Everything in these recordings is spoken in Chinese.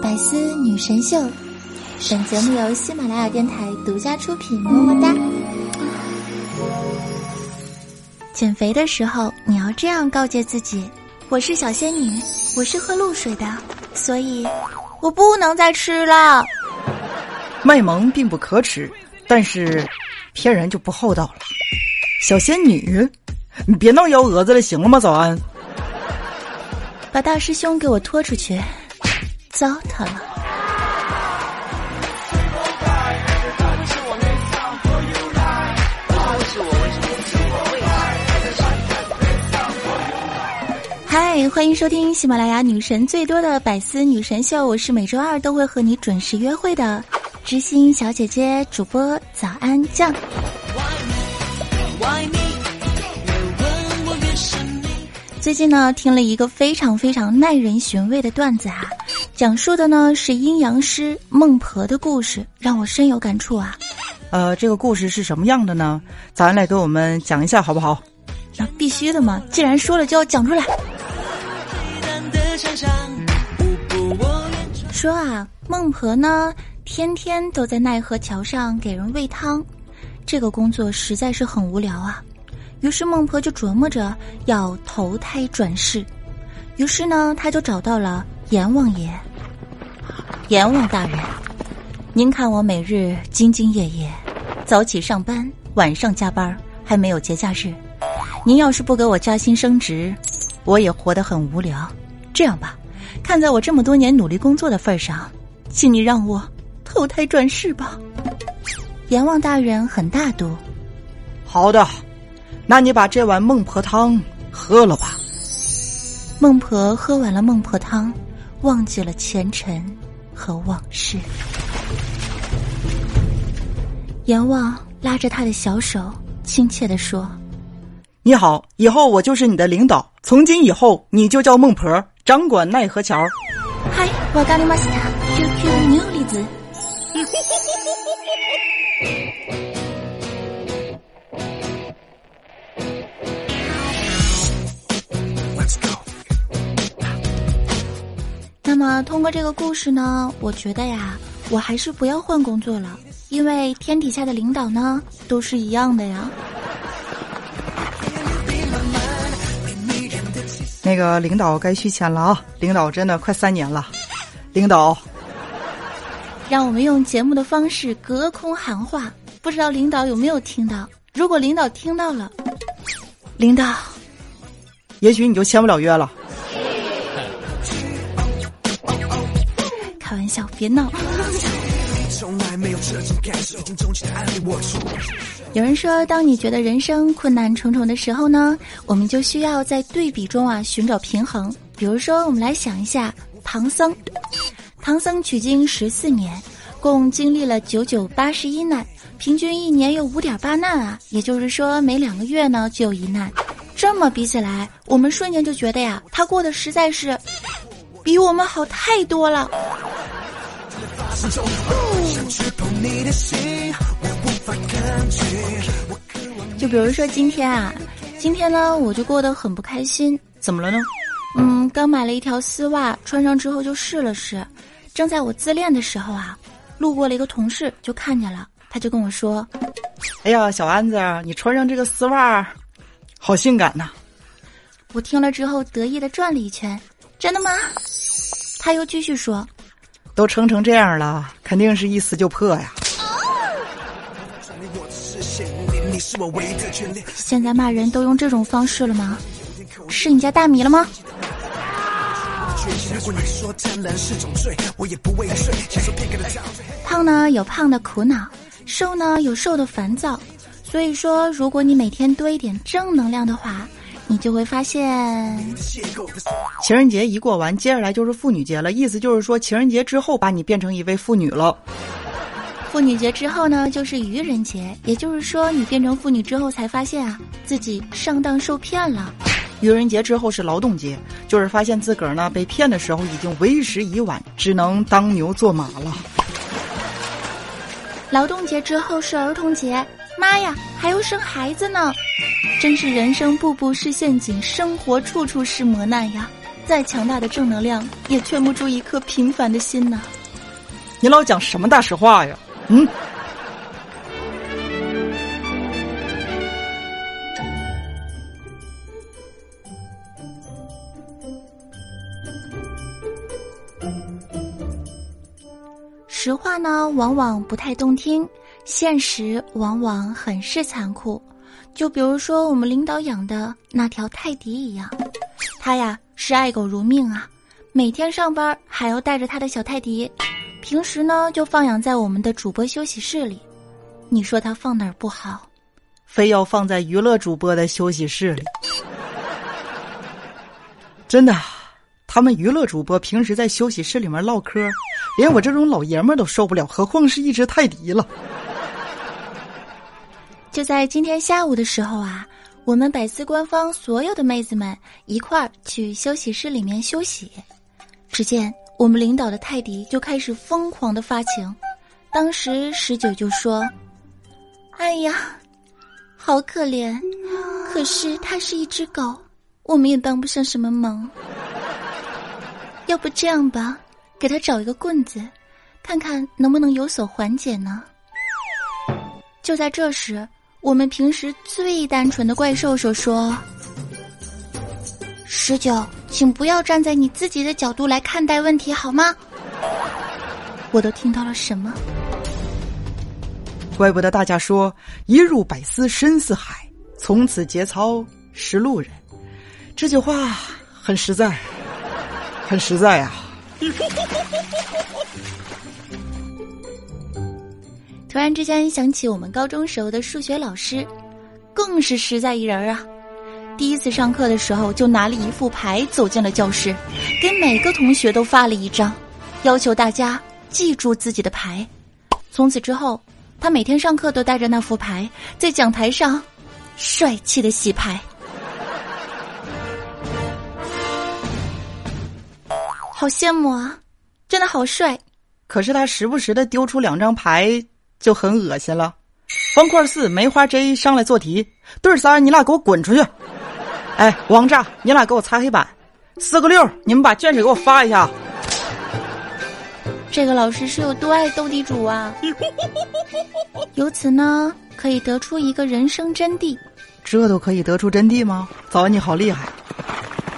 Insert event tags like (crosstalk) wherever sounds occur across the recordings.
百思女神秀，本节目由喜马拉雅电台独家出品。么么哒！减肥的时候，你要这样告诫自己：我是小仙女，我是喝露水的，所以我不能再吃了。卖萌并不可耻，但是骗人就不厚道了。小仙女，你别闹幺蛾子了，行了吗？早安。把大师兄给我拖出去！糟蹋了。嗨，欢迎收听喜马拉雅女神最多的百思女神秀，我是每周二都会和你准时约会的知心小姐姐主播早安酱。最近呢，听了一个非常非常耐人寻味的段子啊，讲述的呢是阴阳师孟婆的故事，让我深有感触啊。呃，这个故事是什么样的呢？咱来给我们讲一下好不好？那必须的嘛，既然说了就要讲出来。说啊，孟婆呢，天天都在奈何桥上给人喂汤，这个工作实在是很无聊啊。于是孟婆就琢磨着要投胎转世，于是呢，他就找到了阎王爷。阎王大人，您看我每日兢兢业业，早起上班，晚上加班，还没有节假日。您要是不给我加薪升职，我也活得很无聊。这样吧，看在我这么多年努力工作的份上，请你让我投胎转世吧。阎王大人很大度。好的。那你把这碗孟婆汤喝了吧。孟婆喝完了孟婆汤，忘记了前尘和往事。阎王拉着他的小手，亲切的说：“你好，以后我就是你的领导。从今以后，你就叫孟婆，掌管奈何桥。”嗨，我咖喱玛西塔，QQ 牛栗子。么，通过这个故事呢，我觉得呀，我还是不要换工作了，因为天底下的领导呢，都是一样的呀。那个领导该续签了啊！领导真的快三年了，领导，让我们用节目的方式隔空喊话，不知道领导有没有听到？如果领导听到了，领导，也许你就签不了约了。开玩笑，别闹。有人说，当你觉得人生困难重重的时候呢，我们就需要在对比中啊寻找平衡。比如说，我们来想一下唐僧，唐僧取经十四年，共经历了九九八十一难，平均一年有五点八难啊，也就是说每两个月呢就有一难。这么比起来，我们瞬间就觉得呀，他过得实在是比我们好太多了。就比如说今天啊，今天呢我就过得很不开心。怎么了呢？嗯，刚买了一条丝袜，穿上之后就试了试。正在我自恋的时候啊，路过了一个同事就看见了，他就跟我说：“哎呀，小安子，你穿上这个丝袜，好性感呐！”我听了之后得意的转了一圈。真的吗？他又继续说。都撑成这样了，肯定是一撕就破呀！现在骂人都用这种方式了吗？是你家大米了吗？胖呢有胖的苦恼，瘦呢有瘦的烦躁。所以说，如果你每天多一点正能量的话。你就会发现，情人节一过完，接下来就是妇女节了。意思就是说，情人节之后把你变成一位妇女了。妇女节之后呢，就是愚人节，也就是说，你变成妇女之后才发现啊，自己上当受骗了。愚人节之后是劳动节，就是发现自个儿呢被骗的时候已经为时已晚，只能当牛做马了。劳动节之后是儿童节，妈呀，还要生孩子呢。真是人生步步是陷阱，生活处处是磨难呀！再强大的正能量也劝不住一颗平凡的心呐。你老讲什么大实话呀？嗯。实话呢，往往不太动听，现实往往很是残酷。就比如说我们领导养的那条泰迪一样，他呀是爱狗如命啊，每天上班还要带着他的小泰迪，平时呢就放养在我们的主播休息室里。你说他放哪儿不好？非要放在娱乐主播的休息室里？(laughs) 真的。他们娱乐主播平时在休息室里面唠嗑，连我这种老爷们都受不了，何况是一只泰迪了。就在今天下午的时候啊，我们百思官方所有的妹子们一块儿去休息室里面休息，只见我们领导的泰迪就开始疯狂的发情。当时十九就说：“哎呀，好可怜，可是它是一只狗，我们也帮不上什么忙。”要不这样吧，给他找一个棍子，看看能不能有所缓解呢？就在这时，我们平时最单纯的怪兽兽说：“十九，请不要站在你自己的角度来看待问题，好吗？”我都听到了什么？怪不得大家说“一入百思深似海，从此节操是路人”，这句话很实在。很实在啊！(laughs) 突然之间想起我们高中时候的数学老师，更是实在一人啊！第一次上课的时候，就拿了一副牌走进了教室，给每个同学都发了一张，要求大家记住自己的牌。从此之后，他每天上课都带着那副牌，在讲台上帅气的洗牌。好羡慕啊，真的好帅！可是他时不时的丢出两张牌就很恶心了。方块四梅花 J 上来做题，对三你俩给我滚出去！哎，王炸，你俩给我擦黑板。四个六，你们把卷纸给我发一下。这个老师是有多爱斗地主啊？(laughs) 由此呢，可以得出一个人生真谛。这都可以得出真谛吗？早安，你好厉害！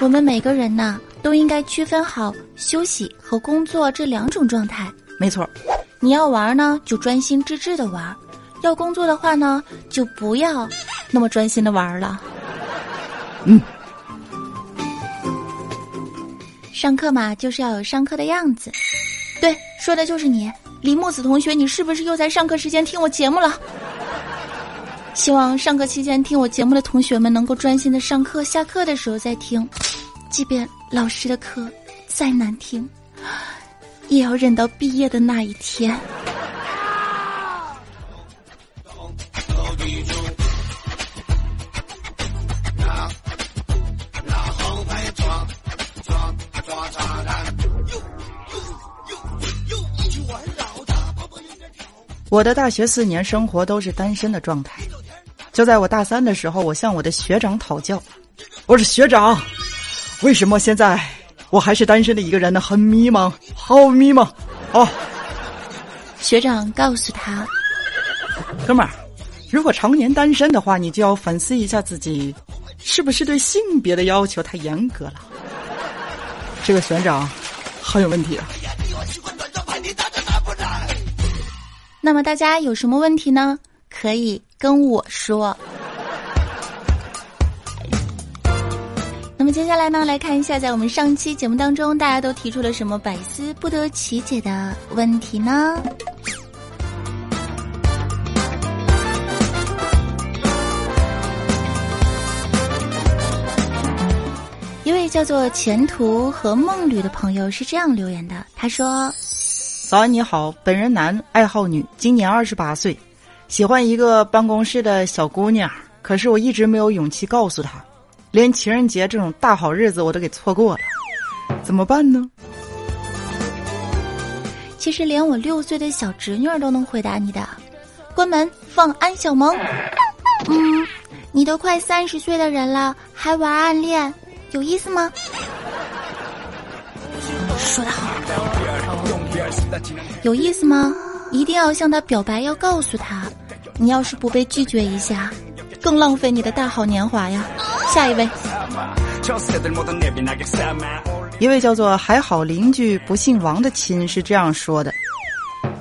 我们每个人呐。都应该区分好休息和工作这两种状态。没错，你要玩呢，就专心致志的玩；要工作的话呢，就不要那么专心的玩了。嗯，上课嘛，就是要有上课的样子。对，说的就是你，李木子同学，你是不是又在上课时间听我节目了？希望上课期间听我节目的同学们能够专心的上课，下课的时候再听。即便老师的课再难听，也要忍到毕业的那一天。我的大学四年生活都是单身的状态，就在我大三的时候，我向我的学长讨教，我说学长。为什么现在我还是单身的一个人呢？很迷茫，好迷茫啊！学长告诉他：“哥们儿，如果常年单身的话，你就要反思一下自己，是不是对性别的要求太严格了？”这个学长很有问题啊！那么大家有什么问题呢？可以跟我说。接下来呢，来看一下，在我们上期节目当中，大家都提出了什么百思不得其解的问题呢？一位叫做前途和梦旅的朋友是这样留言的，他说：“早安，你好，本人男，爱好女，今年二十八岁，喜欢一个办公室的小姑娘，可是我一直没有勇气告诉她。”连情人节这种大好日子我都给错过了，怎么办呢？其实连我六岁的小侄女儿都能回答你的。关门放安小萌。嗯，你都快三十岁的人了，还玩暗恋，有意思吗？说的好，有意思吗？一定要向他表白，要告诉他，你要是不被拒绝一下，更浪费你的大好年华呀。下一位，一位叫做还好邻居不姓王的亲是这样说的：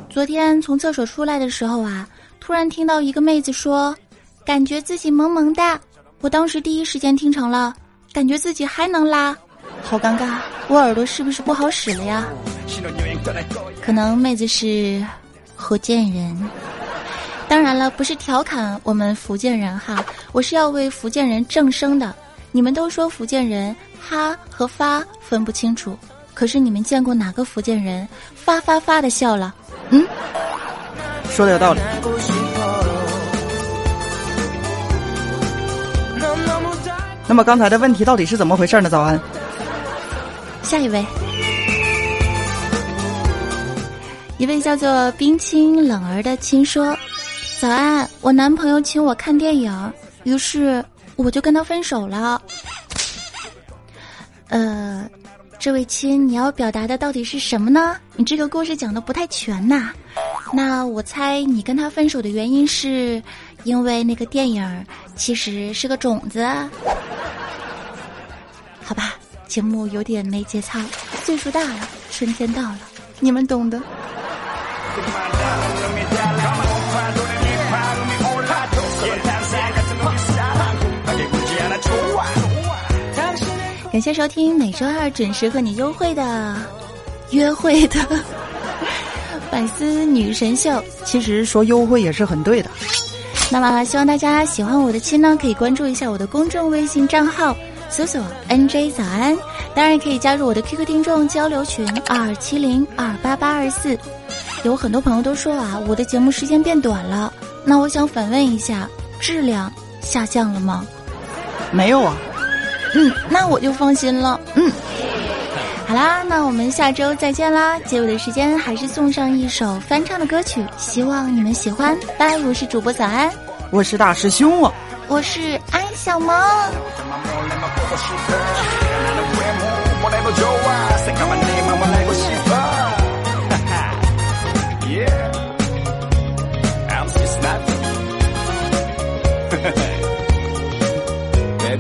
昨天从厕所出来的时候啊，突然听到一个妹子说，感觉自己萌萌哒。我当时第一时间听成了，感觉自己还能拉，好尴尬，我耳朵是不是不好使了呀？可能妹子是福建人，当然了，不是调侃我们福建人哈，我是要为福建人正声的。你们都说福建人哈和发分不清楚，可是你们见过哪个福建人发发发的笑了？嗯，说的有道理。那么刚才的问题到底是怎么回事呢？早安，下一位，一位叫做冰清冷儿的亲说：“早安，我男朋友请我看电影，于是我就跟他分手了。”呃，这位亲，你要表达的到底是什么呢？你这个故事讲的不太全呐。那我猜你跟他分手的原因是，因为那个电影其实是个种子。好吧，节目有点没节操。岁数大了，春天到了，你们懂的。感谢收听每周二准时和你优惠的约会的 (laughs) 百思女神秀。其实说优惠也是很对的。那么希望大家喜欢我的亲呢，可以关注一下我的公众微信账号。搜索 NJ 早安，当然可以加入我的 QQ 听众交流群二七零二八八二四。有很多朋友都说啊，我的节目时间变短了，那我想反问一下，质量下降了吗？没有啊。嗯，那我就放心了。嗯，好啦，那我们下周再见啦。结尾的时间还是送上一首翻唱的歌曲，希望你们喜欢。拜，我是主播早安，我是大师兄啊。我是安小萌。(laughs) 在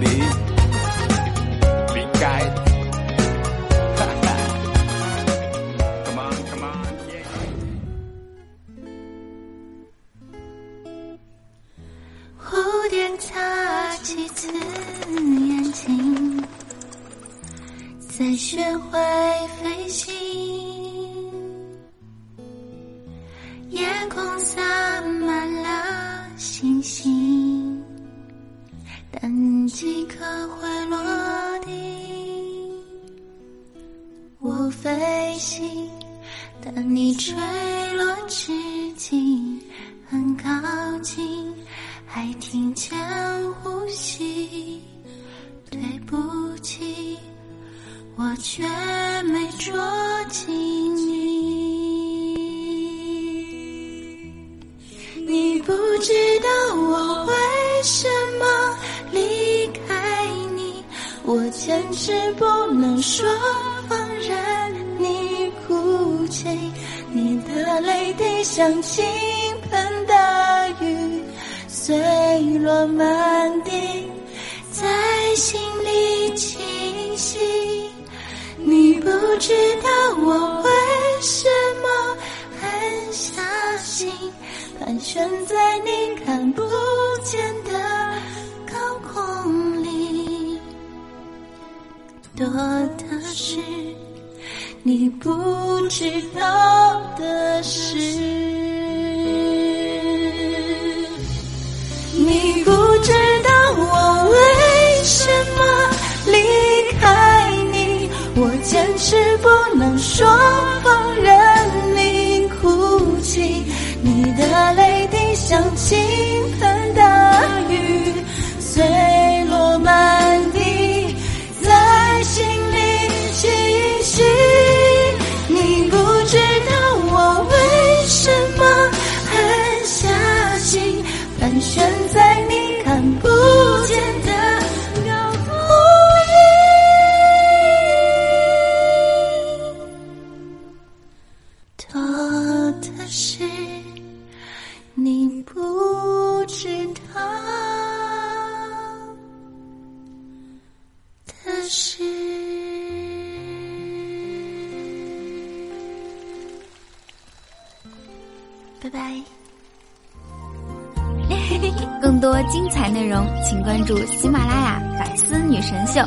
洒满了星星，但几颗会落地。我飞行，但你坠落至今，很靠近，还听见呼吸。对不起。我却没捉紧不知道我为什么离开你，我坚持不能说放任你哭泣，你的泪滴像倾盆的雨，碎落满地，在心里清晰。你不知道我为盘旋在你看不见的高空里，多的是你不知道的事。你不知道我为什么离开你。我坚持不能说放任多的事，你不知道的事。拜拜。更多精彩内容，请关注喜马拉雅《百思女神秀》。